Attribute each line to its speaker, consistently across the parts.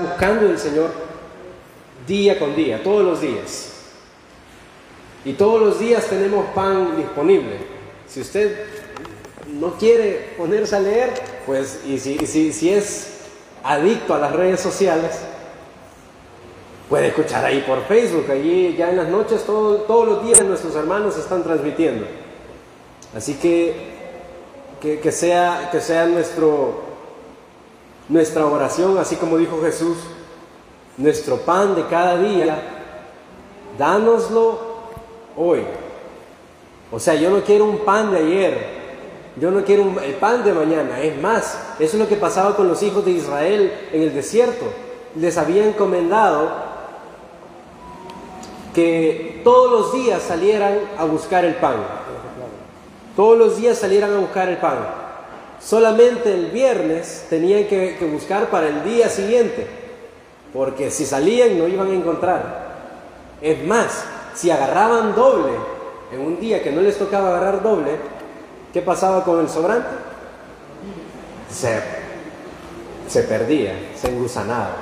Speaker 1: buscando el Señor día con día, todos los días. Y todos los días tenemos pan disponible. Si usted no quiere ponerse a leer, pues, y si, si, si es adicto a las redes sociales, puede escuchar ahí por Facebook, allí ya en las noches, todos los días nuestros hermanos están transmitiendo. Así que que, sea, que sea nuestro, nuestra oración, así como dijo Jesús, nuestro pan de cada día, dánoslo hoy. O sea, yo no quiero un pan de ayer, yo no quiero el pan de mañana. Es más, eso es lo que pasaba con los hijos de Israel en el desierto. Les había encomendado que todos los días salieran a buscar el pan. Todos los días salieran a buscar el pan. Solamente el viernes tenían que, buscar para el día siguiente, porque si salían no iban a encontrar. Es más, si agarraban doble en un día que no les tocaba agarrar doble, ¿qué pasaba con el sobrante? Se, se perdía, se engusanaba.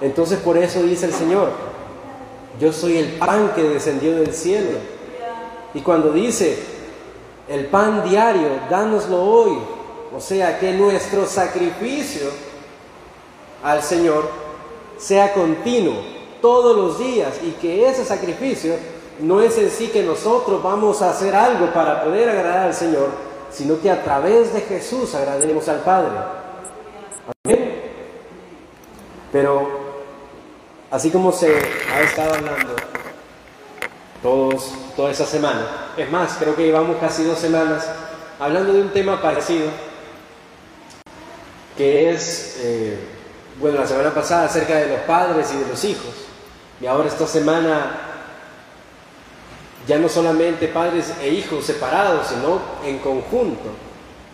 Speaker 1: Entonces por eso dice el Señor, yo soy el pan que descendió del cielo. Y cuando dice, el pan diario, dánoslo hoy. O sea, que nuestro sacrificio al Señor sea continuo, todos los días, y que ese sacrificio no es en sí que nosotros vamos a hacer algo para poder agradar al Señor, sino que a través de Jesús agrademos al Padre. Amén. Pero así como se ha estado hablando todos, toda esa semana. Es más, creo que llevamos casi dos semanas hablando de un tema parecido, que es, eh, bueno, la semana pasada acerca de los padres y de los hijos, y ahora esta semana ya no solamente padres e hijos separados, sino en conjunto,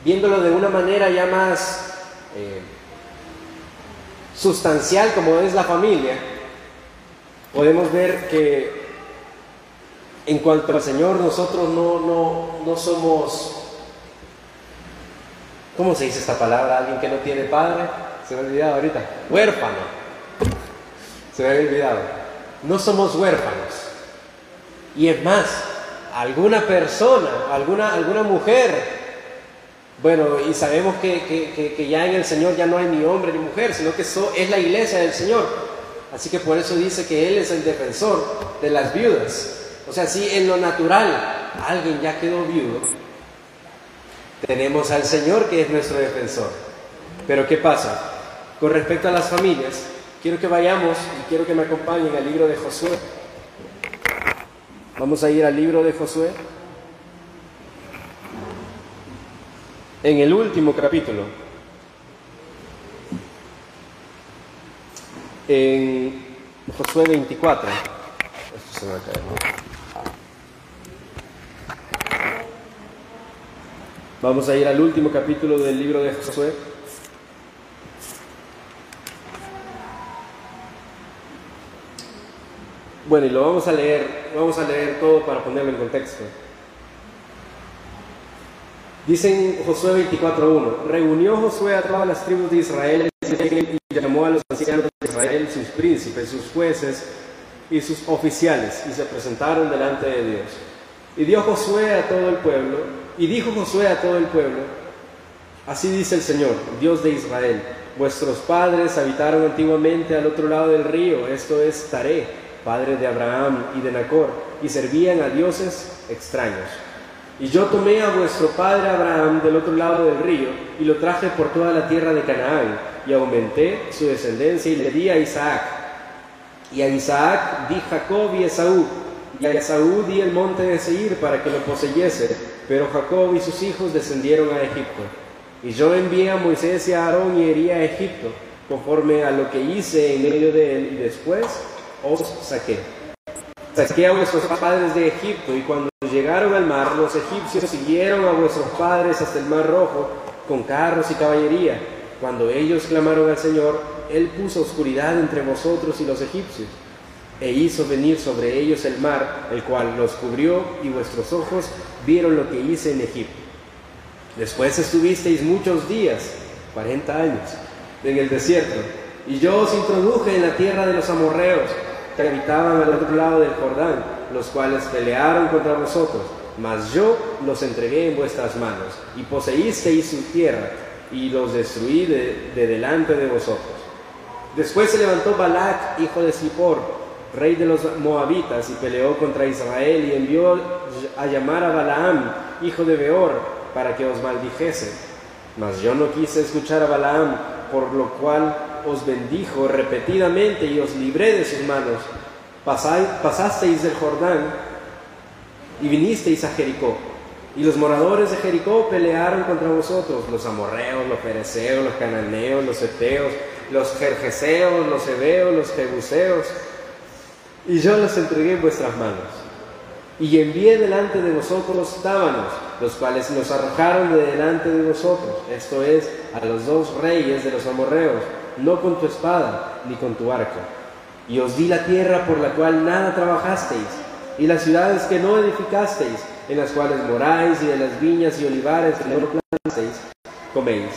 Speaker 1: viéndolo de una manera ya más eh, sustancial como es la familia, podemos ver que en cuanto al Señor, nosotros no, no, no somos, ¿cómo se dice esta palabra? Alguien que no tiene padre, se me ha olvidado ahorita, huérfano, se me ha olvidado. No somos huérfanos. Y es más, alguna persona, alguna, alguna mujer, bueno, y sabemos que, que, ya en el Señor ya no hay ni hombre ni mujer, sino que es la iglesia del Señor. Así que por eso dice que Él es el defensor de las viudas. O sea, si en lo natural alguien ya quedó viudo, tenemos al Señor que es nuestro defensor. Pero ¿qué pasa? Con respecto a las familias, quiero que vayamos y quiero que me acompañen al libro de Josué. Vamos a ir al libro de Josué. En el último capítulo. En Josué 24. Esto se va a caer, Vamos a ir al último capítulo del libro de Josué. Bueno, y lo vamos a leer, vamos a leer todo para ponerlo en contexto. Dicen Josué 24.1, reunió Josué a todas las tribus de Israel y llamó a los ancianos de Israel, sus príncipes, sus jueces y sus oficiales, y se presentaron delante de Dios. Y dio Josué a todo el pueblo y dijo Josué a todo el pueblo, así dice el Señor, Dios de Israel, vuestros padres habitaron antiguamente al otro lado del río, esto es Taré, padre de Abraham y de Nacor, y servían a dioses extraños. Y yo tomé a vuestro padre Abraham del otro lado del río y lo traje por toda la tierra de Canaán y aumenté su descendencia y le di a Isaac. Y a Isaac di Jacob y Esaú, y a Esaú di el monte de Seir para que lo poseyese pero Jacob y sus hijos descendieron a Egipto. Y yo envié a Moisés y a Aarón y herí a Egipto, conforme a lo que hice en medio de él, y después os saqué. Saqué a vuestros padres de Egipto, y cuando llegaron al mar, los egipcios siguieron a vuestros padres hasta el mar rojo, con carros y caballería. Cuando ellos clamaron al Señor, Él puso oscuridad entre vosotros y los egipcios e hizo venir sobre ellos el mar, el cual los cubrió, y vuestros ojos vieron lo que hice en Egipto. Después estuvisteis muchos días, 40 años, en el desierto, Y yo os introduje en la tierra de los amorreos, que habitaban al otro lado del Jordán, los cuales pelearon contra vosotros. Mas yo los entregué en vuestras manos, y poseísteis su tierra, y los destruí de, de delante de vosotros. Después se levantó Balac, hijo de Zippor, rey de los moabitas, y peleó contra Israel, y envió a llamar a Balaam, hijo de Beor, para que os maldijese. Mas yo no quise escuchar a Balaam, por lo cual os bendijo repetidamente y os libré de sus manos. pasasteis del Jordán y vinisteis a Jericó. Y los moradores de Jericó pelearon contra vosotros, los amorreos, los pereceos, los cananeos, los eteos, los jerjeseos, los hebeos, los jebuseos. Y yo los entregué en vuestras manos. Y envié delante de vosotros tábanos, los cuales nos arrojaron de delante de vosotros, esto es, a los dos reyes de los amorreos, no con tu espada ni con tu arco. Y os di la tierra por la cual nada trabajasteis, y las ciudades que no edificasteis, en las cuales moráis, y de las viñas y olivares que no plantasteis, coméis.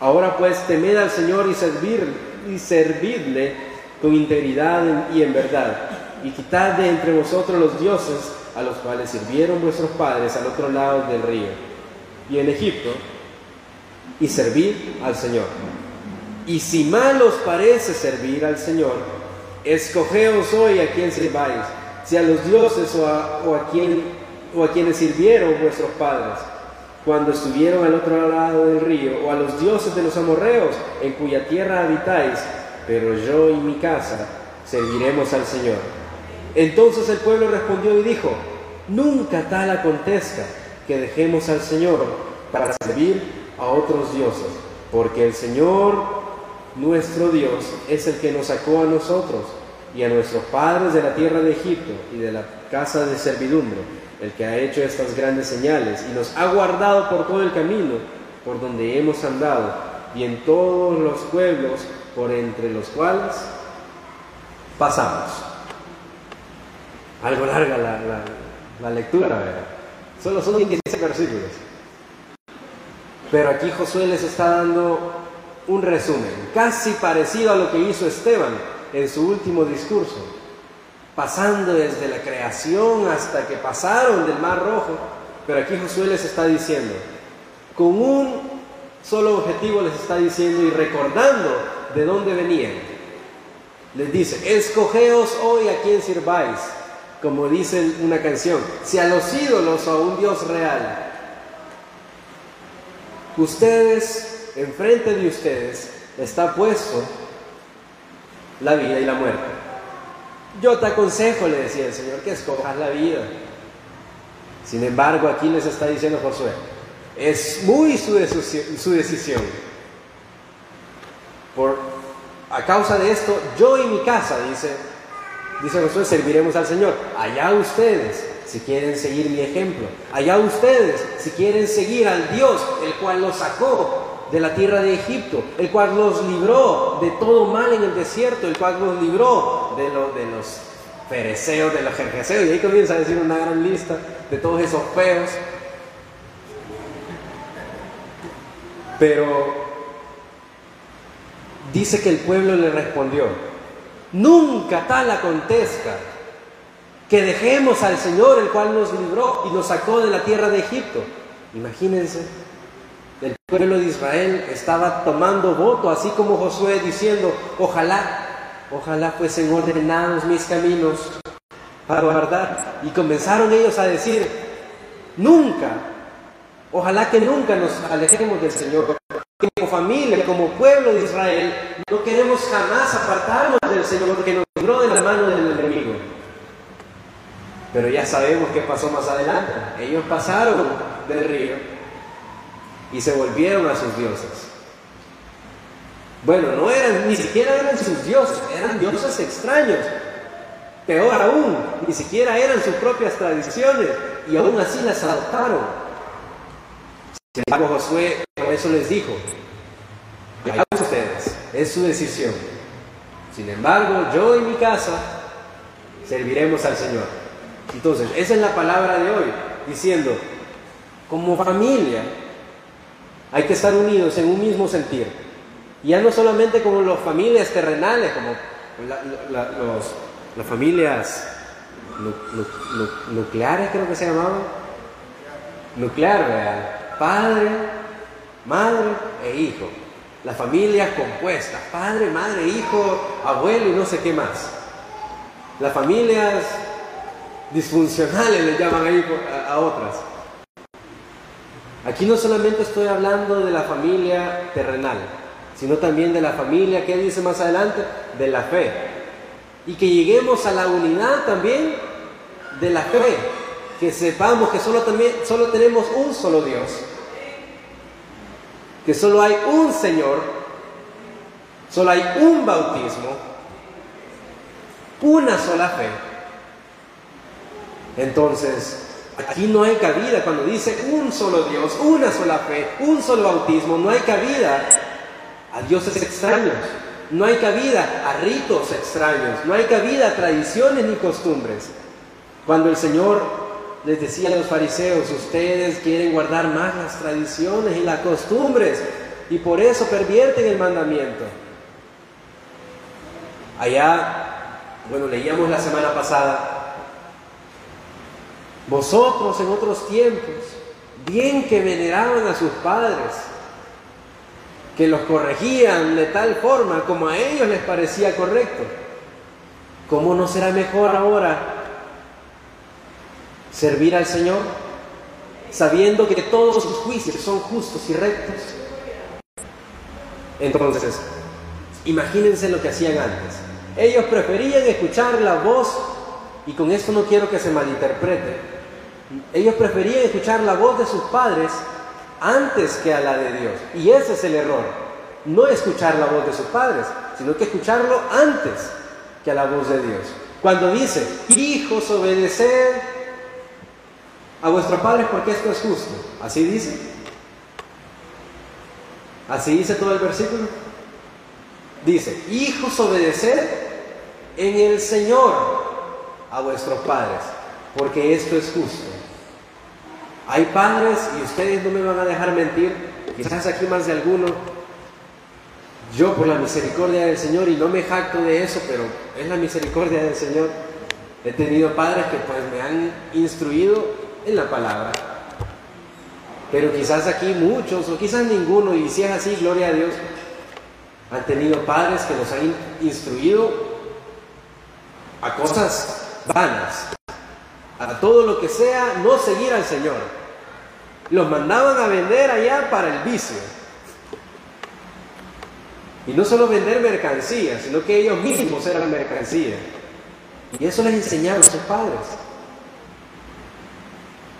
Speaker 1: Ahora pues temed al Señor y, servir, y servidle con integridad y en verdad, y quitad de entre vosotros los dioses a los cuales sirvieron vuestros padres al otro lado del río y en Egipto, y servid al Señor. Y si mal os parece servir al Señor, escogeos hoy a quien sirváis, si a los dioses o a, quien, o a quienes sirvieron vuestros padres cuando estuvieron al otro lado del río, o a los dioses de los amorreos en cuya tierra habitáis, pero yo y mi casa serviremos al Señor. Entonces el pueblo respondió y dijo, nunca tal acontezca que dejemos al Señor para servir a otros dioses, porque el Señor nuestro Dios es el que nos sacó a nosotros y a nuestros padres de la tierra de Egipto y de la casa de servidumbre, el que ha hecho estas grandes señales y nos ha guardado por todo el camino por donde hemos andado y en todos los pueblos por entre los cuales pasamos. Algo larga la, lectura, ¿verdad? Solo son 15 versículos. Pero aquí Josué les está dando un resumen, casi parecido a lo que hizo Esteban en su último discurso, pasando desde la creación hasta que pasaron del Mar Rojo. Pero aquí Josué les está diciendo, con un solo objetivo les está diciendo y recordando de dónde venían. Les dice, escogeos hoy a quien sirváis, como dice una canción, si a los ídolos o a un Dios real. Ustedes enfrente de ustedes está puesto la vida y la muerte. Yo te aconsejo, le decía el Señor, que escojas la vida. Sin embargo, aquí les está diciendo Josué, es muy su, decisión. Por, a causa de esto, yo y mi casa, dice, dice Josué, serviremos al Señor. Allá ustedes, si quieren seguir mi ejemplo. Allá ustedes, si quieren seguir al Dios, el cual los sacó de la tierra de Egipto, el cual nos libró de todo mal en el desierto, el cual nos libró de, de los fereceos, de los jerjeseos, y ahí comienza a decir una gran lista de todos esos feos. Pero dice que el pueblo le respondió, nunca tal acontezca que dejemos al Señor, el cual nos libró y nos sacó de la tierra de Egipto. Imagínense el pueblo de Israel estaba tomando voto, así como Josué diciendo, ojalá, ojalá fuesen ordenados mis caminos para guardar. Y comenzaron ellos a decir, nunca, ojalá que nunca nos alejemos del Señor. Como familia, como pueblo de Israel, no queremos jamás apartarnos del Señor porque nos libró de la mano del enemigo. Pero ya sabemos qué pasó más adelante. Ellos pasaron del río y se volvieron a sus dioses. Bueno, no eran, ni siquiera eran sus dioses, eran dioses extraños. Peor aún, ni siquiera eran sus propias tradiciones y aún así las adoptaron. Sin embargo, Josué eso les dijo, ya ustedes, es su decisión. Sin embargo, yo y mi casa serviremos al Señor. Entonces, esa es la palabra de hoy, diciendo, como familia, hay que estar unidos en un mismo sentir. Ya no solamente como las familias terrenales, como las familias nucleares creo que se llamaban. Nuclear, ¿verdad? Padre, madre e hijo. Las familias compuestas, padre, madre, hijo, abuelo y no sé qué más. Las familias disfuncionales le llaman ahí a, otras. Aquí no solamente estoy hablando de la familia terrenal, sino también de la familia, ¿qué dice más adelante? De la fe. Y que lleguemos a la unidad también de la fe, que sepamos que solo, también, solo tenemos un solo Dios, que solo hay un Señor, solo hay un bautismo, una sola fe. Entonces, aquí no hay cabida cuando dice un solo Dios, una sola fe, un solo bautismo, no hay cabida a dioses extraños, no hay cabida a ritos extraños, no hay cabida a tradiciones ni costumbres. Cuando el Señor les decía a los fariseos, ustedes quieren guardar más las tradiciones y las costumbres y por eso pervierten el mandamiento. Allá, bueno, leíamos la semana pasada, vosotros en otros tiempos, bien que veneraban a sus padres, que los corregían de tal forma como a ellos les parecía correcto, ¿cómo no será mejor ahora servir al Señor, sabiendo que todos sus juicios son justos y rectos. Entonces, imagínense lo que hacían antes. Ellos preferían escuchar la voz, y con esto no quiero que se malinterprete, ellos preferían escuchar la voz de sus padres antes que a la de Dios. Y ese es el error. No escuchar la voz de sus padres, sino que escucharlo antes que a la voz de Dios. Cuando dice, hijos, obedeced a vuestros padres porque esto es justo. Así dice. Así dice todo el versículo. Dice, hijos, obedeced en el Señor a vuestros padres, porque esto es justo. Hay padres, y ustedes no me van a dejar mentir, quizás aquí más de alguno, yo por la misericordia del Señor, y no me jacto de eso, pero es la misericordia del Señor, he tenido padres que pues me han instruido en la palabra. Pero quizás aquí muchos, o quizás ninguno, y si es así, gloria a Dios, han tenido padres que los han instruido a cosas vanas, a todo lo que sea, no seguir al Señor. Los mandaban a vender allá para el vicio. Y no solo vender mercancía, sino que ellos mismos eran mercancía. Y eso les enseñaron a sus padres.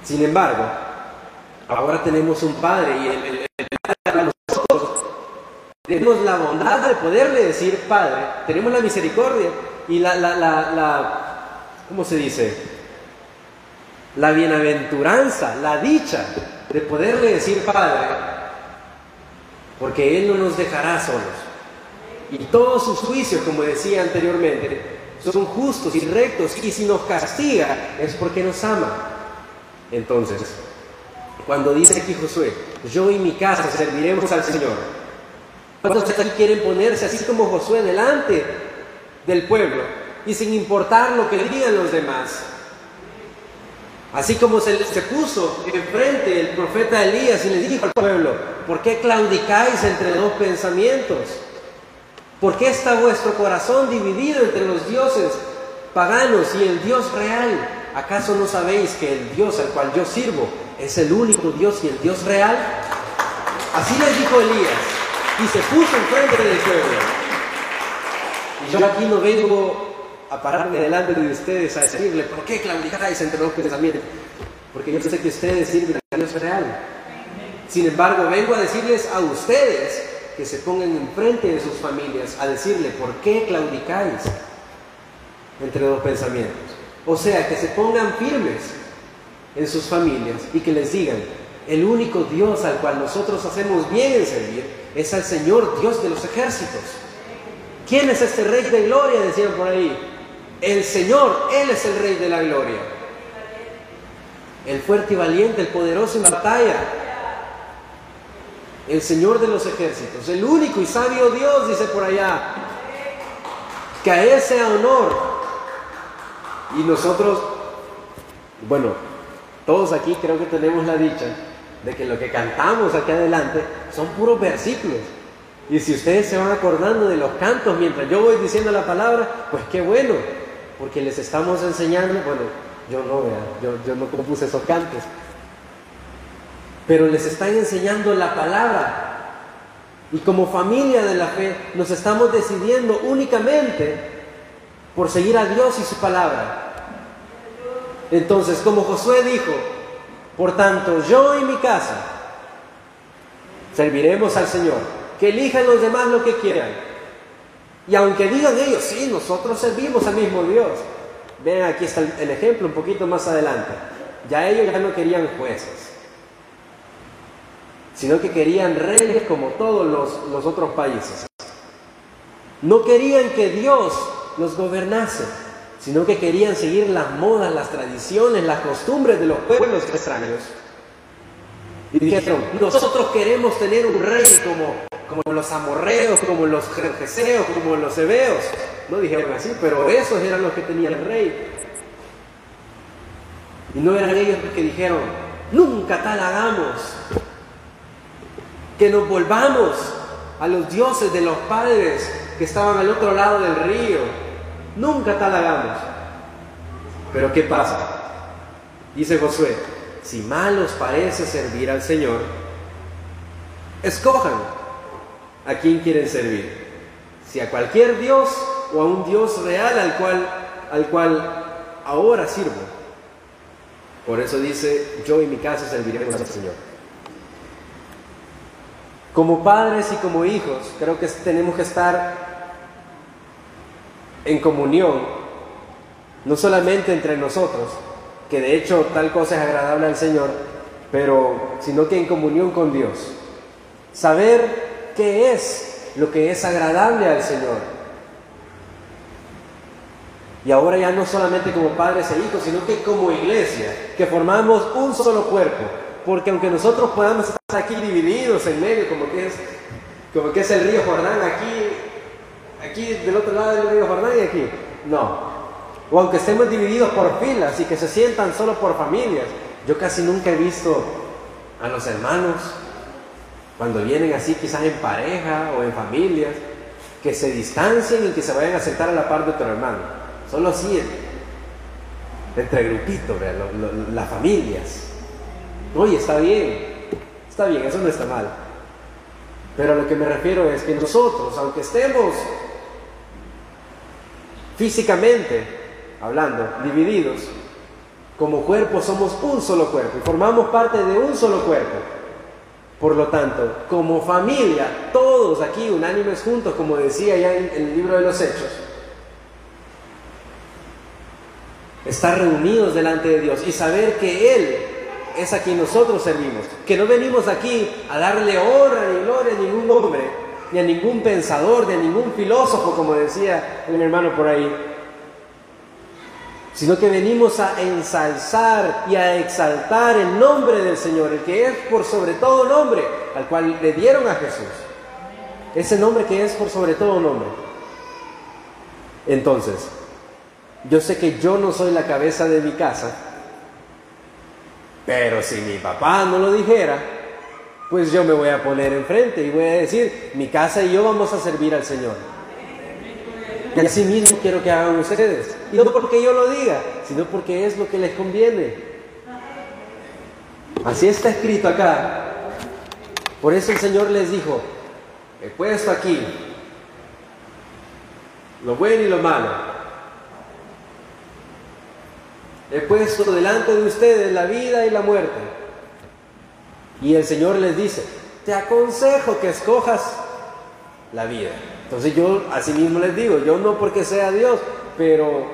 Speaker 1: Sin embargo, ahora tenemos un Padre y el, el, nosotros tenemos la bondad de poderle decir Padre, tenemos la misericordia y la, la, la, ¿cómo se dice? La bienaventuranza, la dicha de poderle decir Padre, porque Él no nos dejará solos. Y todos sus juicios, como decía anteriormente, son justos y rectos, y si nos castiga es porque nos ama. Entonces, cuando dice aquí Josué, yo y mi casa serviremos al Señor, ¿cuántos aquí quieren ponerse así como Josué delante del pueblo y sin importar lo que le digan los demás? Así como se, se puso enfrente el profeta Elías y le dijo al pueblo, ¿por qué claudicáis entre dos pensamientos? ¿Por qué está vuestro corazón dividido entre los dioses paganos y el Dios real? ¿Acaso no sabéis que el Dios al cual yo sirvo es el único Dios y el Dios real? Así les dijo Elías y se puso enfrente del pueblo. Y yo aquí no vengo a pararme delante de ustedes a decirle, ¿por qué claudicáis entre dos pensamientos? Porque yo sé que ustedes sirven al Dios real. Sin embargo, vengo a decirles a ustedes que se pongan enfrente de sus familias a decirle, ¿por qué claudicáis entre dos pensamientos? O sea, que se pongan firmes en sus familias y que les digan, el único Dios al cual nosotros hacemos bien en servir es al Señor Dios de los ejércitos. ¿Quién es este Rey de Gloria? Decían por ahí. El Señor, Él es el Rey de la Gloria. El fuerte y valiente, el poderoso en batalla. el Señor de los ejércitos, el único y sabio Dios, dice por allá, que a sea honor. Y nosotros, bueno, todos aquí creo que tenemos la dicha de que lo que cantamos aquí adelante son puros versículos. Y si ustedes se van acordando de los cantos mientras yo voy diciendo la palabra, pues qué bueno, porque les estamos enseñando, bueno, yo no, yo, yo no compuse esos cantos, pero les están enseñando la palabra. Y como familia de la fe nos estamos decidiendo únicamente por seguir a Dios y su palabra. Entonces, como Josué dijo, por tanto, yo y mi casa serviremos al Señor. Que elijan los demás lo que quieran. Y aunque digan ellos, sí, nosotros servimos al mismo Dios. Vean, aquí está el ejemplo un poquito más adelante. Ya ellos ya no querían jueces sino que querían reyes como todos los, otros países. No querían que Dios los gobernase, sino que querían seguir las modas, las tradiciones, las costumbres de los pueblos extraños. Y dijeron, nosotros queremos tener un rey como, como los amorreos, como los jerjeseos, como los hebeos. No dijeron así, pero esos eran los que tenían el rey. Y no eran ellos los que dijeron, nunca tal hagamos que nos volvamos a los dioses de los padres que estaban al otro lado del río. Nunca tal hagamos. Pero ¿qué pasa? Dice Josué, si mal os parece servir al Señor, escojan a quién quieren servir. Si a cualquier Dios o a un Dios real al cual, al cual ahora sirvo. Por eso dice, yo y mi casa serviremos al Señor. Como padres y como hijos, creo que tenemos que estar en comunión, no solamente entre nosotros, que de hecho tal cosa es agradable al Señor, pero sino que en comunión con Dios. Saber qué es lo que es agradable al Señor. Y ahora ya no solamente como padres e hijos, sino que como iglesia, que formamos un solo cuerpo, porque aunque nosotros podamos estar aquí divididos en medio, como que es, como que es el río Jordán, aquí, aquí del otro lado del río Jordán y aquí, no. O aunque estemos divididos por filas y que se sientan solo por familias, yo casi nunca he visto a los hermanos cuando vienen así quizás en pareja o en familias, que se distancien y que se vayan a sentar a la par de otro hermano. Solo así, entre grupitos, las familias. Oye, está bien, está bien, eso no está mal. Pero a lo que me refiero es que nosotros, aunque estemos físicamente hablando, divididos, como cuerpo somos un solo cuerpo y formamos parte de un solo cuerpo. Por lo tanto, como familia, todos aquí unánimes juntos, como decía ya en el libro de los Hechos, estar reunidos delante de Dios y saber que Él es a quien nosotros servimos. Que no venimos aquí a darle honra ni gloria a ningún hombre, ni a ningún pensador, ni a ningún filósofo, como decía un hermano por ahí, sino que venimos a ensalzar y a exaltar el nombre del Señor, el que es por sobre todo nombre, al cual le dieron a Jesús. Ese nombre que es por sobre todo nombre. Entonces, yo sé que yo no soy la cabeza de mi casa, pero si mi papá no lo dijera, pues yo me voy a poner enfrente y voy a decir, mi casa y yo vamos a servir al Señor. Y así mismo quiero que hagan ustedes. Y no porque yo lo diga, sino porque es lo que les conviene. Así está escrito acá. Por eso el Señor les dijo, he puesto aquí lo bueno y lo malo He puesto delante de ustedes la vida y la muerte. Y el Señor les dice, te aconsejo que escojas la vida. Entonces yo así mismo les digo, yo no porque sea Dios, pero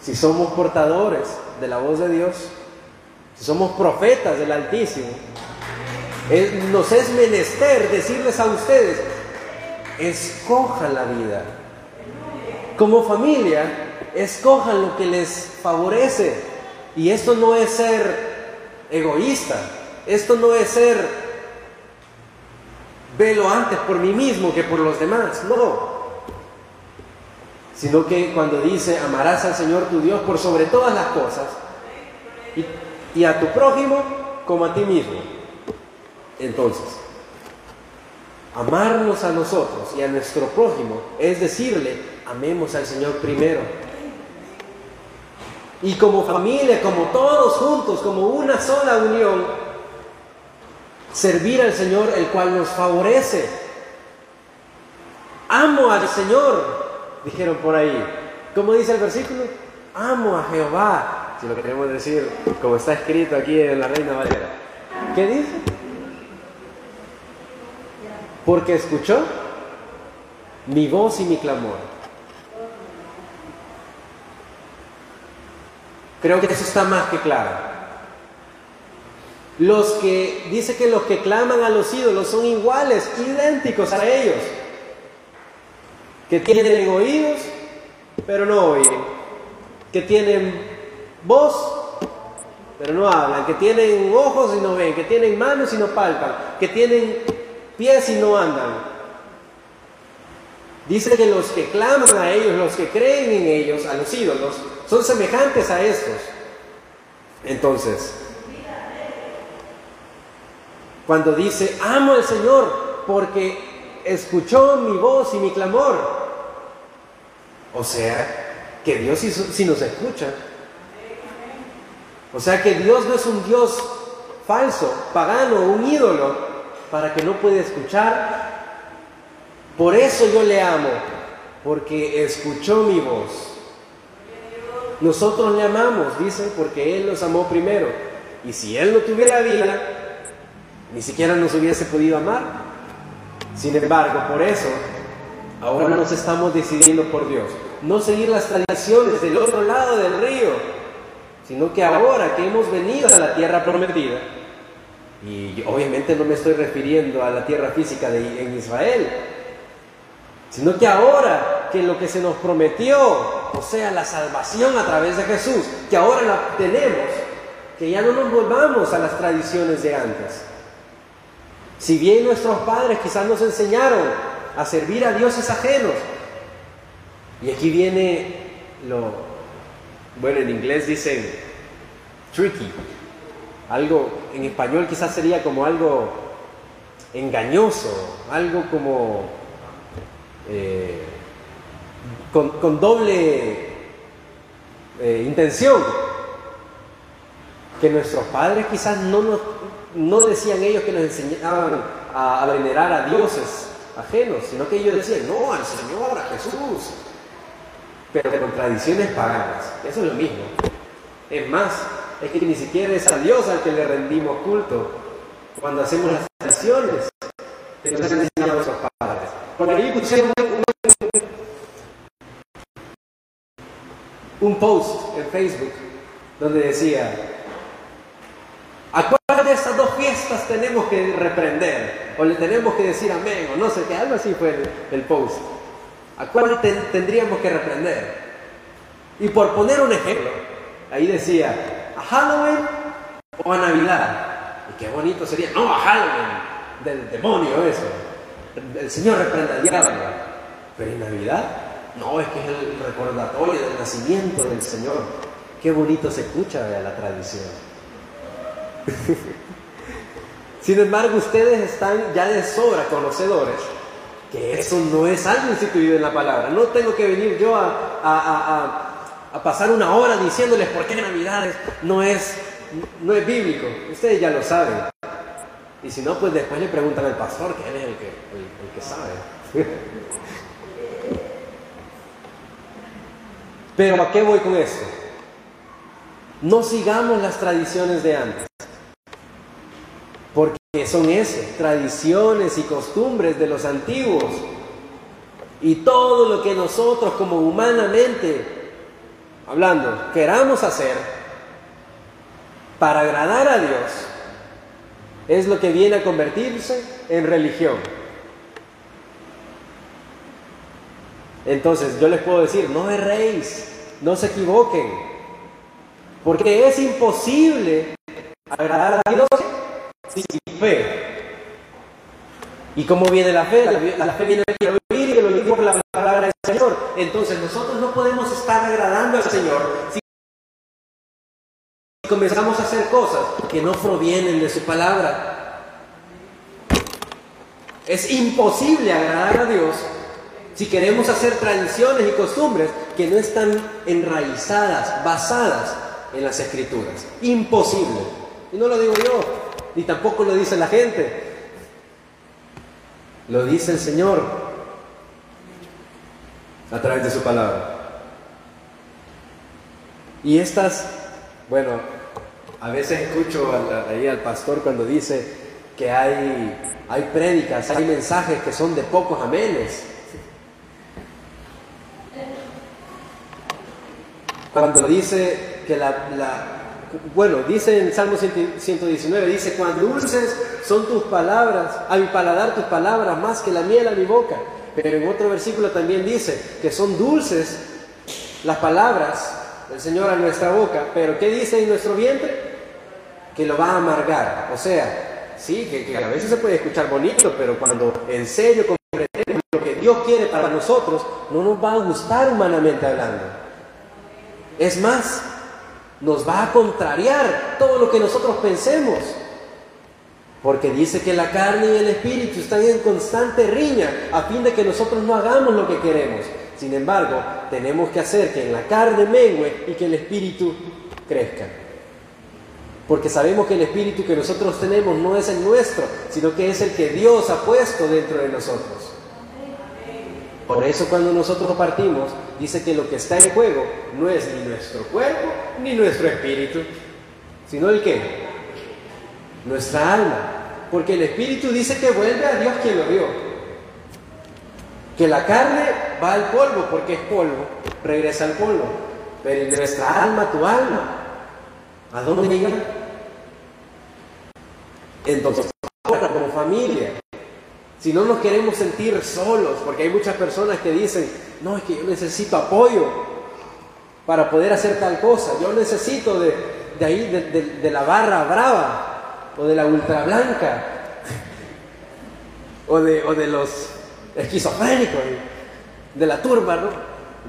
Speaker 1: si somos portadores de la voz de Dios, si somos profetas del Altísimo, nos es menester decirles a ustedes, escojan la vida. Como familia, escojan lo que les favorece. Y esto no es ser egoísta, esto no es ser velo antes por mí mismo que por los demás. No. Sino que cuando dice, amarás al Señor tu Dios por sobre todas las cosas y, y a tu prójimo como a ti mismo. Entonces, amarnos a nosotros y a nuestro prójimo es decirle, amemos al Señor primero. Y como familia, como todos juntos, como una sola unión, servir al Señor el cual nos favorece. Amo al Señor, dijeron por ahí. ¿Cómo dice el versículo? Amo a Jehová, si lo queremos decir como está escrito aquí en la Reina Valera. ¿Qué dice? Porque escuchó mi voz y mi clamor. Creo que eso está más que claro. Los que, dice que los que claman a los ídolos son iguales, idénticos a ellos. Que tienen oídos, pero no oyen. Que tienen voz, pero no hablan. Que tienen ojos y no ven. Que tienen manos y no palpan. Que tienen pies y no andan. Dice que los que claman a ellos, los que creen en ellos, a los ídolos, son semejantes a estos. Entonces, cuando dice, amo al Señor porque escuchó mi voz y mi clamor, o sea, que Dios sí, nos escucha. O sea que Dios no es un Dios falso, pagano, un ídolo, para que no pueda escuchar. Por eso yo le amo, porque escuchó mi voz. Nosotros le amamos, dice, porque Él nos amó primero. Y si Él no tuviera vida, ni siquiera nos hubiese podido amar. Sin embargo, por eso, ahora nos estamos decidiendo por Dios. No seguir las tradiciones del otro lado del río, sino que ahora que hemos venido a la tierra prometida, y obviamente no me estoy refiriendo a la tierra física de, en Israel, sino que ahora que lo que se nos prometió, o sea, la salvación a través de Jesús, que ahora la tenemos, que ya no nos volvamos a las tradiciones de antes. Si bien nuestros padres quizás nos enseñaron a servir a dioses ajenos, y aquí viene lo, bueno, en inglés dicen tricky, algo, en español quizás sería como algo engañoso, algo como eh, con, doble eh, intención, que nuestros padres quizás no, nos, no decían ellos que nos enseñaban a, venerar a dioses ajenos, sino que ellos decían, no, al Señor, a Jesús, pero con tradiciones paganas, eso es lo mismo. Es más, es que ni siquiera es a Dios al que le rendimos culto cuando hacemos las tradiciones que nos han enseñado nuestros padres. Por ahí pusieron un, post en Facebook donde decía, ¿a cuál de estas dos fiestas tenemos que reprender? O le tenemos que decir amén, o no sé qué, algo así fue el, post. ¿A cuál tendríamos que reprender? Y por poner un ejemplo, ahí decía, ¿a Halloween o a Navidad? Y qué bonito sería, no, a Halloween, del demonio eso el Señor reprenda al diablo. Pero en Navidad, no, es que es el recordatorio del nacimiento del Señor. Qué bonito se escucha la tradición. Sin embargo, ustedes están ya de sobra conocedores que eso no es algo instituido en la palabra. No tengo que venir yo a, a pasar una hora diciéndoles por qué Navidad no es, no es bíblico. Ustedes ya lo saben. Y si no, pues después le preguntan al pastor, que él es el que, el, que sabe. Pero ¿a qué voy con esto? No sigamos las tradiciones de antes. Porque son eso, tradiciones y costumbres de los antiguos. Y todo lo que nosotros como humanamente, hablando, queramos hacer para agradar a Dios, es lo que viene a convertirse en religión. Entonces yo les puedo decir, no erréis, no se equivoquen, porque es imposible agradar a Dios sin fe. ¿Y cómo viene la fe? La, fe viene de oír y de oír por la palabra del Señor. Entonces nosotros no podemos estar agradando al Señor si comenzamos a hacer cosas que no provienen de su palabra. Es imposible agradar a Dios si queremos hacer tradiciones y costumbres que no están enraizadas, basadas en las escrituras. Imposible. Y no lo digo yo, ni tampoco lo dice la gente. Lo dice el Señor a través de su palabra. Y estas, bueno, a veces escucho ahí al pastor cuando dice que hay, hay prédicas, hay mensajes que son de pocos amenes. Cuando dice que la, bueno, dice en Salmo 119, dice, cuán dulces son tus palabras, a mi paladar tus palabras, más que la miel a mi boca. Pero en otro versículo también dice que son dulces las palabras del Señor a nuestra boca, pero ¿qué dice en nuestro vientre? Que lo va a amargar. O sea, sí, que, que a veces se puede escuchar bonito, pero cuando en serio comprendemos lo que Dios quiere para nosotros, no nos va a gustar humanamente hablando. Es más, nos va a contrariar todo lo que nosotros pensemos. Porque dice que la carne y el espíritu están en constante riña a fin de que nosotros no hagamos lo que queremos. Sin embargo, tenemos que hacer que la carne mengue y que el espíritu crezca. Porque sabemos que el espíritu que nosotros tenemos no es el nuestro, sino que es el que Dios ha puesto dentro de nosotros. Por eso cuando nosotros partimos, dice que lo que está en juego no es ni nuestro cuerpo ni nuestro espíritu, sino el qué? Nuestra alma. Porque el espíritu dice que vuelve a Dios quien lo dio. Que la carne va al polvo porque es polvo, regresa al polvo. Pero nuestra alma, tu alma, ¿a dónde llega? Entonces, ahora como familia, si no nos queremos sentir solos, porque hay muchas personas que dicen, no, es que yo necesito apoyo para poder hacer tal cosa, yo necesito de, ahí, de, la barra brava, o de la ultra blanca, o de, o de los esquizofrénicos, de la turba, ¿no?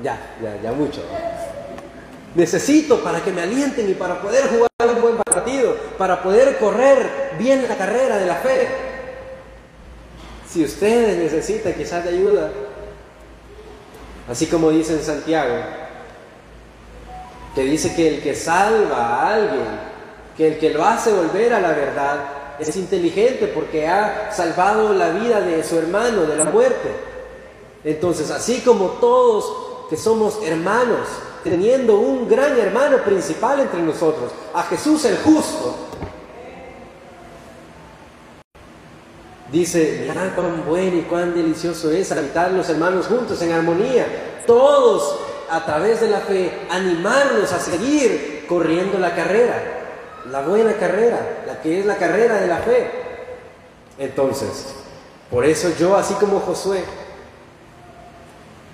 Speaker 1: Ya, ya, ya mucho. Necesito para que me alienten y para poder jugar un buen partido, para poder correr bien la carrera de la fe. Si ustedes necesitan quizás de ayuda, así como dice en Santiago, que dice que el que salva a alguien, que el que lo hace volver a la verdad, es inteligente porque ha salvado la vida de su hermano de la muerte. Entonces, así como todos que somos hermanos, teniendo un gran hermano principal entre nosotros, a Jesús el justo, Dice, mirad cuán bueno y cuán delicioso es habitar los hermanos juntos en armonía. Todos a través de la fe animarnos a seguir corriendo la carrera, la buena carrera, la que es la carrera de la fe. Entonces, por eso yo, así como Josué,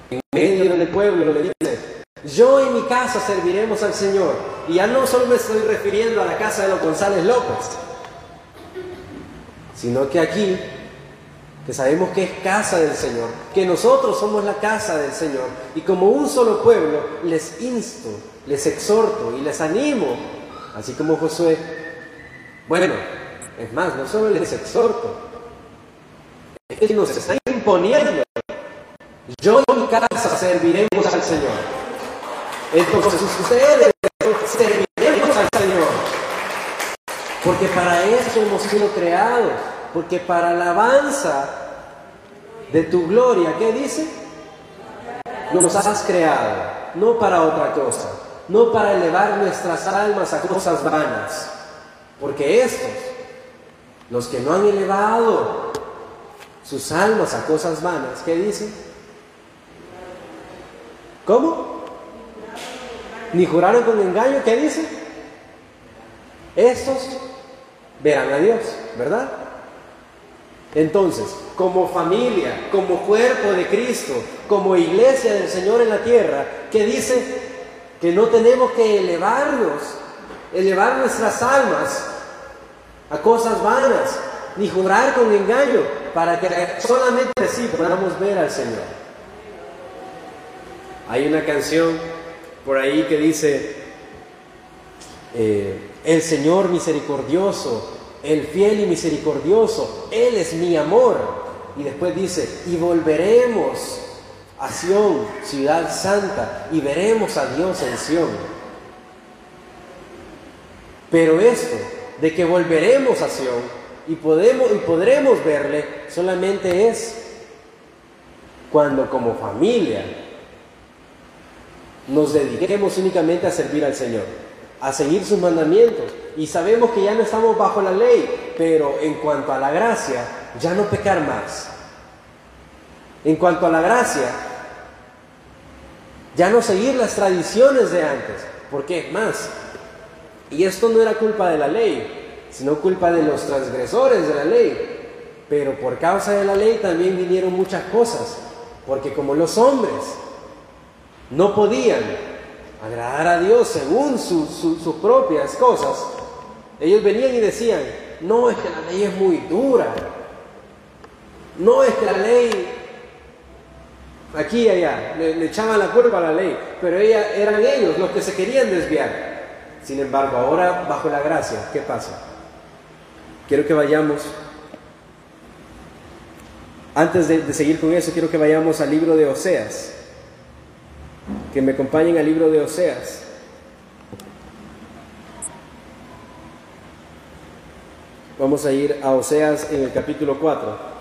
Speaker 1: en medio del pueblo le dice, yo y mi casa serviremos al Señor. Y ya no solo me estoy refiriendo a la casa de los González López, sino que aquí, que sabemos que es casa del Señor, que nosotros somos la casa del Señor, y como un solo pueblo, les insto, les exhorto y les animo, así como Josué. Bueno, es más, no solo les exhorto, es que nos está imponiendo. Yo y mi casa serviremos al Señor. Entonces ustedes Señor. Porque para eso hemos sido creados porque para alabanza de tu gloria, ¿qué dice? Nos has creado, no para otra cosa, no para elevar nuestras almas a cosas vanas, porque estos, los que no han elevado sus almas a cosas vanas, ¿qué dicen? ¿Cómo? Ni juraron con engaño, ¿qué dicen? Estos verán a Dios, ¿verdad? Entonces, como familia, como cuerpo de Cristo, como iglesia del Señor en la tierra, que dice que no tenemos que elevarnos, elevar nuestras almas a cosas vanas, ni jurar con engaño. para que solamente así podamos ver al Señor. Hay una canción por ahí que dice, eh, el Señor misericordioso, el fiel y misericordioso, Él es mi amor. Y después dice, y volveremos a Sión, ciudad santa, y veremos a Dios en Sión. Pero esto de que volveremos a Sión y, podemos, y podremos verle solamente es cuando como familia nos dediquemos únicamente a servir al Señor, a seguir sus mandamientos. Y sabemos que ya no estamos bajo la ley, pero en cuanto a la gracia, ya no pecar más. En cuanto a la gracia, ya no seguir las tradiciones de antes, porque más, y esto no era culpa de la ley, sino culpa de los transgresores de la ley. Pero por causa de la ley también vinieron muchas cosas, porque como los hombres no podían agradar a Dios según sus propias cosas, ellos venían y decían, no es que la ley es muy dura, no es que la ley, aquí y allá, le, echaban la culpa a la ley, pero ella, eran ellos los que se querían desviar. Sin embargo, ahora bajo la gracia, ¿qué pasa? Quiero que vayamos, antes de, seguir con eso, quiero que vayamos al libro de Oseas, que me acompañen al libro de Oseas. Vamos a ir a Oseas en el capítulo 4.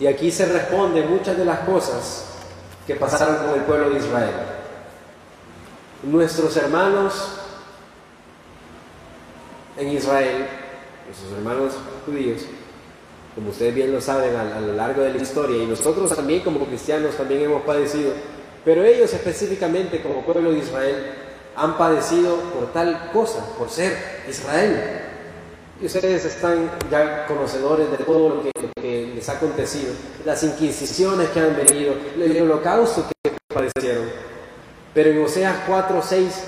Speaker 1: Y aquí se responde muchas de las cosas que pasaron con el pueblo de Israel. Nuestros hermanos en Israel, nuestros hermanos judíos, como ustedes bien lo saben a, lo largo de la historia, y nosotros también como cristianos también hemos padecido, pero ellos específicamente como pueblo de Israel han padecido por tal cosa, por ser Israel. Y ustedes están ya conocedores de todo lo que, les ha acontecido, las inquisiciones que han venido, el holocausto que padecieron. Pero en Oseas 4, 6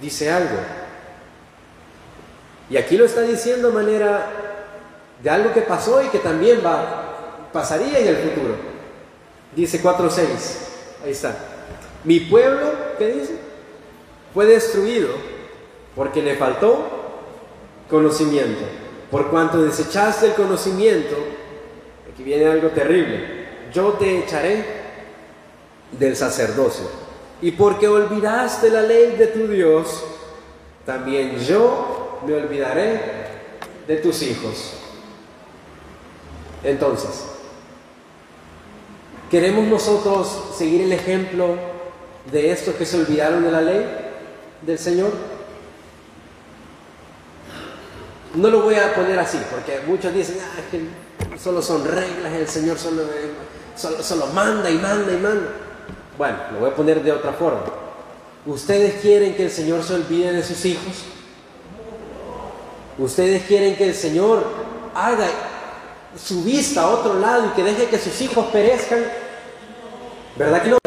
Speaker 1: dice algo. Y aquí lo está diciendo de manera de algo que pasó y que también va, pasaría en el futuro. Dice 4, 6. Ahí está. Mi pueblo, ¿qué dice? Fue destruido porque le faltó conocimiento. Por cuanto desechaste el conocimiento, aquí viene algo terrible, yo te echaré del sacerdocio. Y porque olvidaste la ley de tu Dios, también yo me olvidaré de tus hijos. Entonces, ¿queremos nosotros seguir el ejemplo de estos que se olvidaron de la ley del Señor? No lo voy a poner así, porque muchos dicen, ah, que solo son reglas, el Señor solo, solo, manda y manda y manda. Bueno, lo voy a poner de otra forma. ¿Ustedes quieren que el Señor se olvide de sus hijos? ¿Ustedes quieren que el Señor haga su vista a otro lado y que deje que sus hijos perezcan? ¿Verdad que no?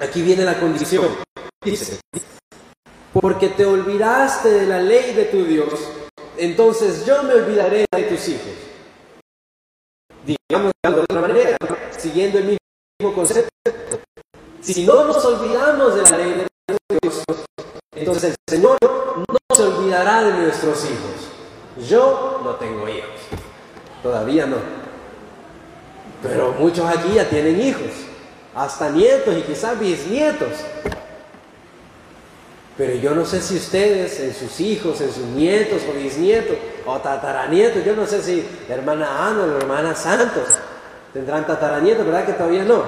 Speaker 1: Aquí viene la condición. Dice, porque te olvidaste de la ley de tu Dios, entonces yo me olvidaré de tus hijos. Digamos de otra manera, siguiendo el mismo concepto. Si no nos olvidamos de la ley de Dios, entonces el Señor olvidará de nuestros hijos. Yo no tengo hijos, todavía no. Pero muchos aquí ya tienen hijos, hasta nietos y quizás bisnietos. Pero yo no sé si ustedes, en sus hijos, en sus nietos o bisnietos o tataranietos, yo no sé si hermana Ana o la hermana Santos tendrán tataranietos, ¿verdad que todavía no?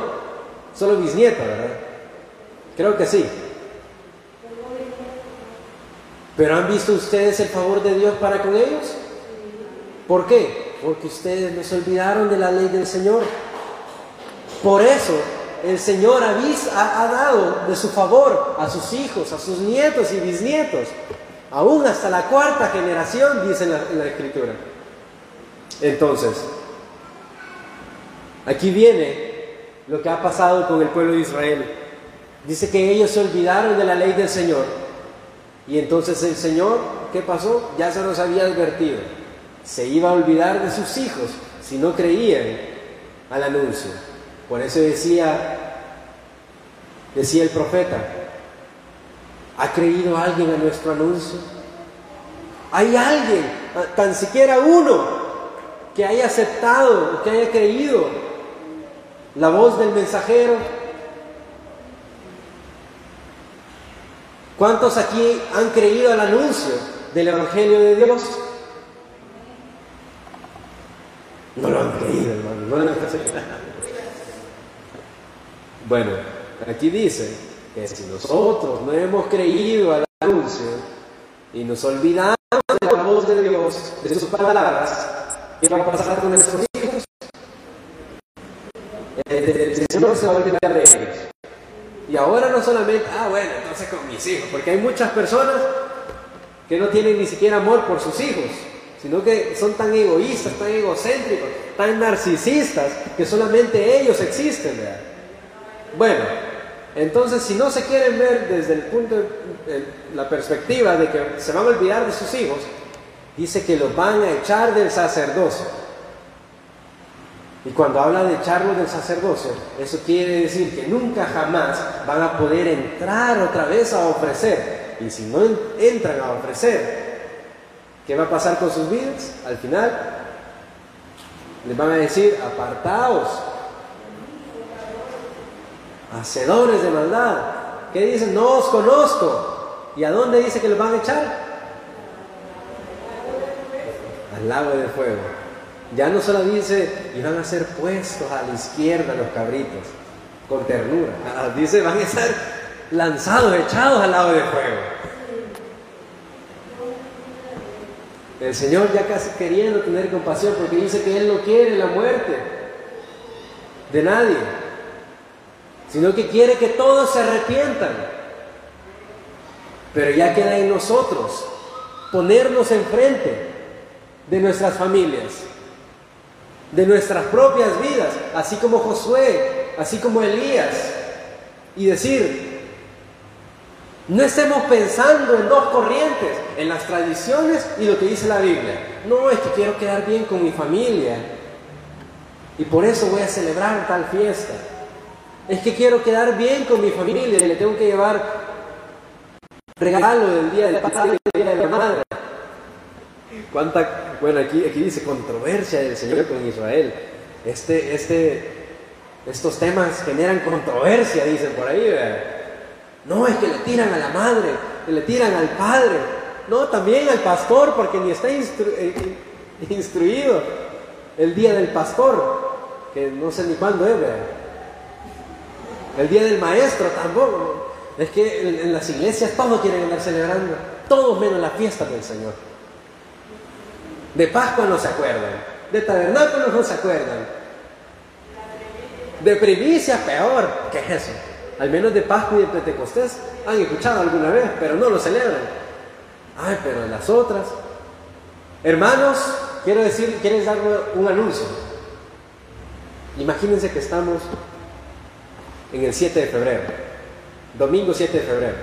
Speaker 1: Solo bisnietos, ¿verdad? Creo que sí. Pero ¿han visto ustedes el favor de Dios para con ellos? ¿Por qué? Porque ustedes no se olvidaron de la ley del Señor. Por eso el Señor ha, ha, dado de su favor a sus hijos, a sus nietos y bisnietos, aún hasta la cuarta generación, dice la, la Escritura. Entonces, aquí viene lo que ha pasado con el pueblo de Israel. Dice que ellos se olvidaron de la ley del Señor. Y entonces el Señor, ¿qué pasó? Ya se los había advertido. Se iba a olvidar de sus hijos si no creían al anuncio. Por eso decía, decía el profeta, ¿ha creído alguien a nuestro anuncio? ¿Hay alguien, tan siquiera uno, que haya aceptado, que haya creído la voz del mensajero? ¿Cuántos aquí han creído al anuncio del Evangelio de Dios? No lo han creído, hermano. Bueno, aquí dice que si nosotros no hemos creído al anuncio y nos olvidamos de la voz de Dios, de sus palabras, ¿qué va a pasar con nuestros hijos? El, Señor se va a olvidar de ellos. Y ahora no solamente, ah, bueno, entonces con mis hijos, porque hay muchas personas que no tienen ni siquiera amor por sus hijos, sino que son tan egoístas, tan egocéntricos, tan narcisistas, que solamente ellos existen. Bueno, entonces si no se quieren ver desde el punto, de, la perspectiva de que se van a olvidar de sus hijos, dice que los van a echar del sacerdocio. Y cuando habla de echarlos del sacerdocio, eso quiere decir que nunca jamás van a poder entrar otra vez a ofrecer. Y si no entran a ofrecer, ¿qué va a pasar con sus vidas? Al final les van a decir, apartaos, hacedores de maldad. ¿Qué dicen? No os conozco. ¿Y a dónde dice que los van a echar? Al lago de fuego. Ya no solo dice, y van a ser puestos a la izquierda los cabritos, con ternura. Dice, van a ser lanzados, echados al lado de fuego. El Señor ya casi queriendo tener compasión porque dice que Él no quiere la muerte de nadie, sino que quiere que todos se arrepientan. Pero ya queda en nosotros ponernos enfrente de nuestras familias, de nuestras propias vidas, así como Josué, así como Elías, y decir, no estemos pensando en dos corrientes, en las tradiciones y lo que dice la Biblia. No, es que quiero quedar bien con mi familia y por eso voy a celebrar tal fiesta. Es que quiero quedar bien con mi familia y le tengo que llevar regalo del día del padre y del día de la madre. ¿Cuánta, bueno, aquí, aquí dice controversia del Señor con Israel. Este, este, estos temas generan controversia, dicen por ahí. No, es que le tiran a la madre, que le tiran al padre. No, también al pastor, porque ni está eh, instruido el día del pastor, que no sé ni cuándo es. El día del maestro tampoco. Es que en, las iglesias todos quieren andar celebrando, todos menos la fiesta del Señor. De Pascua no se acuerdan. De tabernáculos no se acuerdan. De primicia peor. ¿Qué es eso? Al menos de Pascua y de Pentecostés han escuchado alguna vez, pero no lo celebran. Ay, pero las otras. Hermanos, quiero decir, quiero darle un anuncio. Imagínense que estamos en el 7 de febrero, domingo 7 de febrero.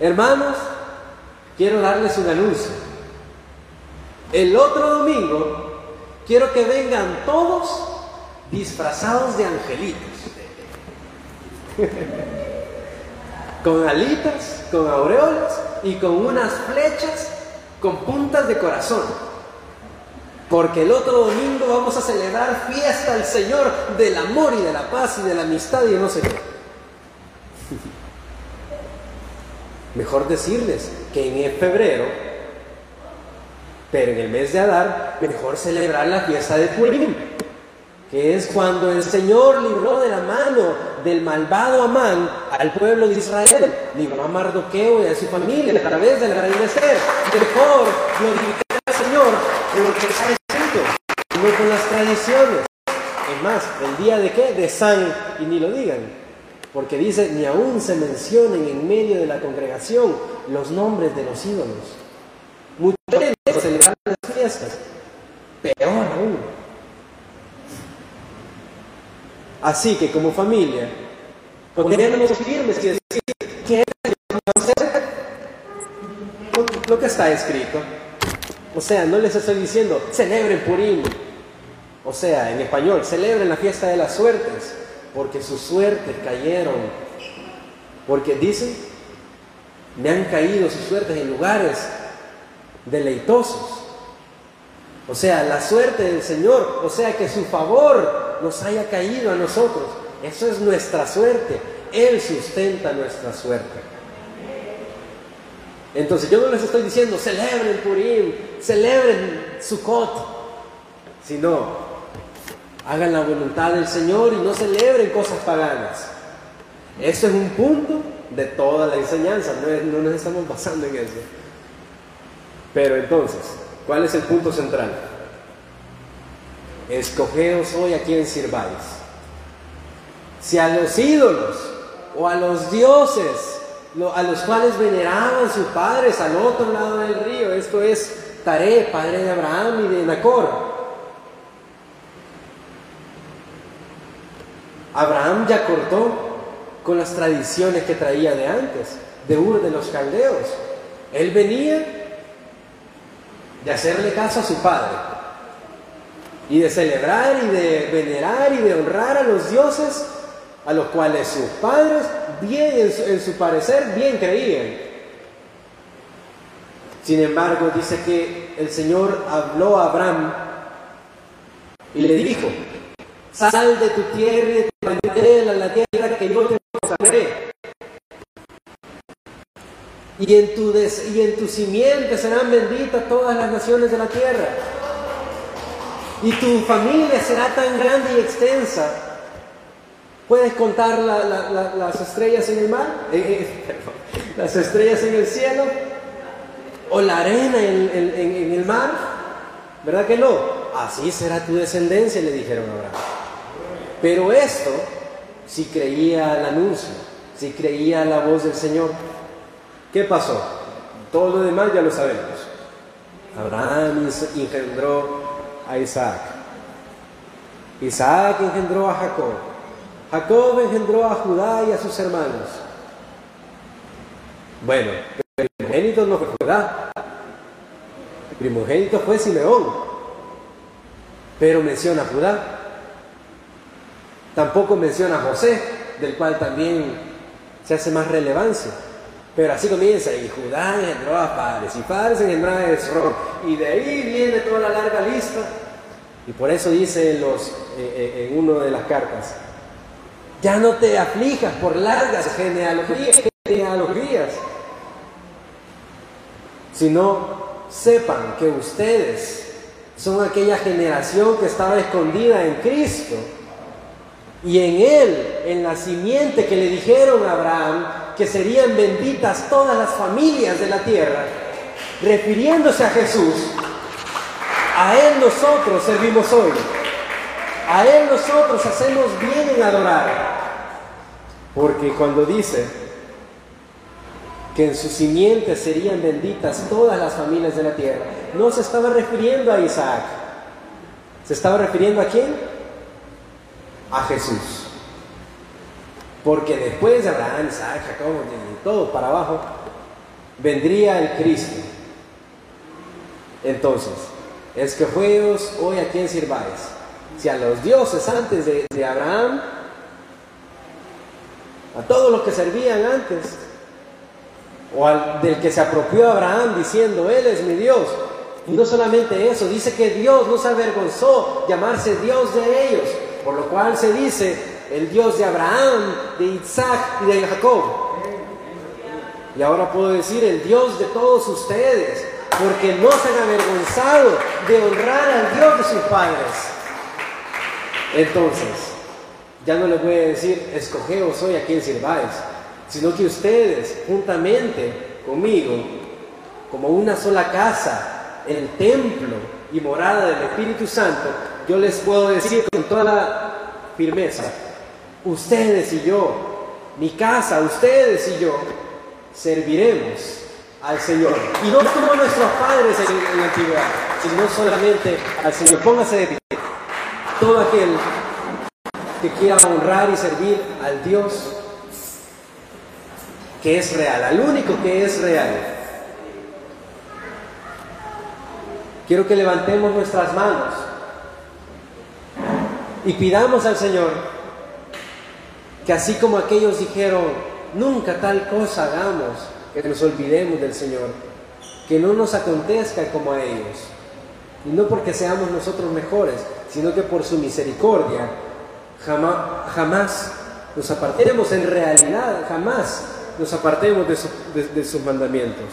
Speaker 1: Hermanos, quiero darles un anuncio. El otro domingo quiero que vengan todos disfrazados de angelitos. con alitas, con aureolas y con unas flechas con puntas de corazón. Porque el otro domingo vamos a celebrar fiesta al Señor del amor y de la paz y de la amistad y no sé qué. Mejor decirles que en febrero pero en el mes de Adar, mejor celebrar la fiesta de Purim, que es cuando el Señor libró de la mano del malvado Amán al pueblo de Israel, libró a Mardoqueo y a su familia a través del Esther. Mejor glorificar al Señor con lo que está escrito, no con las tradiciones. Es más, ¿el día de qué? De San, y ni lo digan, porque dice, ni aún se mencionen en medio de la congregación los nombres de los ídolos Peor aún. Así que como familia, ponernos firmes y decir, ¿qué es lo que? Lo que está escrito. O sea, no les estoy diciendo, celebren Purim. O sea, en español, celebren la fiesta de las suertes, porque sus suertes cayeron. Porque dicen, me han caído sus suertes en lugares deleitosos. O sea, la suerte del Señor, o sea, que su favor nos haya caído a nosotros. Eso es nuestra suerte. Él sustenta nuestra suerte. Entonces yo no les estoy diciendo celebren Purim, celebren Sukkot, sino hagan la voluntad del Señor y no celebren cosas paganas. Eso es un punto de toda la enseñanza, no, no nos estamos basando en eso. Pero entonces, ¿cuál es el punto central? Escogeos hoy a quien sirváis. Si a los ídolos o a los dioses a los cuales veneraban sus padres al otro lado del río. Esto es Taré, padre de Abraham y de Nacor. Abraham ya cortó con las tradiciones que traía de antes, de Ur de los Caldeos. Él venía de hacerle caso a su padre y de celebrar y de venerar y de honrar a los dioses a los cuales sus padres, bien en su, parecer, bien creían. Sin embargo, dice que el Señor habló a Abraham y le dijo, sal de tu tierra y de tu la tierra Y en, tu y en tu simiente serán benditas todas las naciones de la tierra. Y tu familia será tan grande y extensa ¿Puedes contar las estrellas en el mar? Eh, eh, las estrellas en el cielo. O la arena en, el mar. ¿Verdad que no? Así será tu descendencia, le dijeron a Abraham. Pero esto, si creía al anuncio, si creía la voz del Señor, ¿qué pasó? Todo lo demás ya lo sabemos. Abraham engendró a Isaac. Isaac engendró a Jacob. Jacob engendró a Judá y a sus hermanos. Bueno, el primogénito no fue Judá. El primogénito fue Simeón. Pero menciona Judá. Tampoco menciona a José, del cual también se hace más relevancia. Pero así comienza, y Judá engendró a Pares, y Pares engendró a Esrón, y de ahí viene toda la larga lista. Y por eso dice en, eh, eh, una de las cartas, ya no te aflijas por largas genealogías, genealogías, sino sepan que ustedes son aquella generación que estaba escondida en Cristo y en Él, en la simiente que le dijeron a Abraham que serían benditas todas las familias de la tierra, refiriéndose a Jesús, a Él nosotros servimos hoy. A Él nosotros hacemos bien en adorar. Porque cuando dice que en su simiente serían benditas todas las familias de la tierra, no se estaba refiriendo a Isaac. ¿Se estaba refiriendo a quién? A Jesús. Porque después de Abraham, Isaac, Jacob y todo para abajo, vendría el Cristo. Entonces, es que juegos hoy a quién sirváis si a los dioses antes de, Abraham, a todos los que servían antes, o al del que se apropió Abraham diciendo, Él es mi Dios. Y no solamente eso, dice que Dios no se avergonzó llamarse Dios de ellos, por lo cual se dice el Dios de Abraham, de Isaac y de Jacob. Y ahora puedo decir el Dios de todos ustedes, porque no se han avergonzado de honrar al Dios de sus padres. Entonces, ya no les voy a decir, escogeos hoy a quien sirváis, sino que ustedes, juntamente conmigo, como una sola casa, el templo y morada del Espíritu Santo, yo les puedo decir con toda la firmeza, ustedes y yo, mi casa, ustedes y yo, serviremos al Señor. Y no como nuestros padres en, en la antigüedad, sino solamente al Señor. Póngase de pie todo aquel que quiera honrar y servir al Dios que es real, al único que es real. Quiero que levantemos nuestras manos y pidamos al Señor que así como aquellos dijeron, nunca tal cosa hagamos, que nos olvidemos del Señor, que no nos acontezca como a ellos. Y no porque seamos nosotros mejores, sino que por su misericordia jamás, jamás nos apartemos en realidad, jamás nos apartemos de, de sus mandamientos.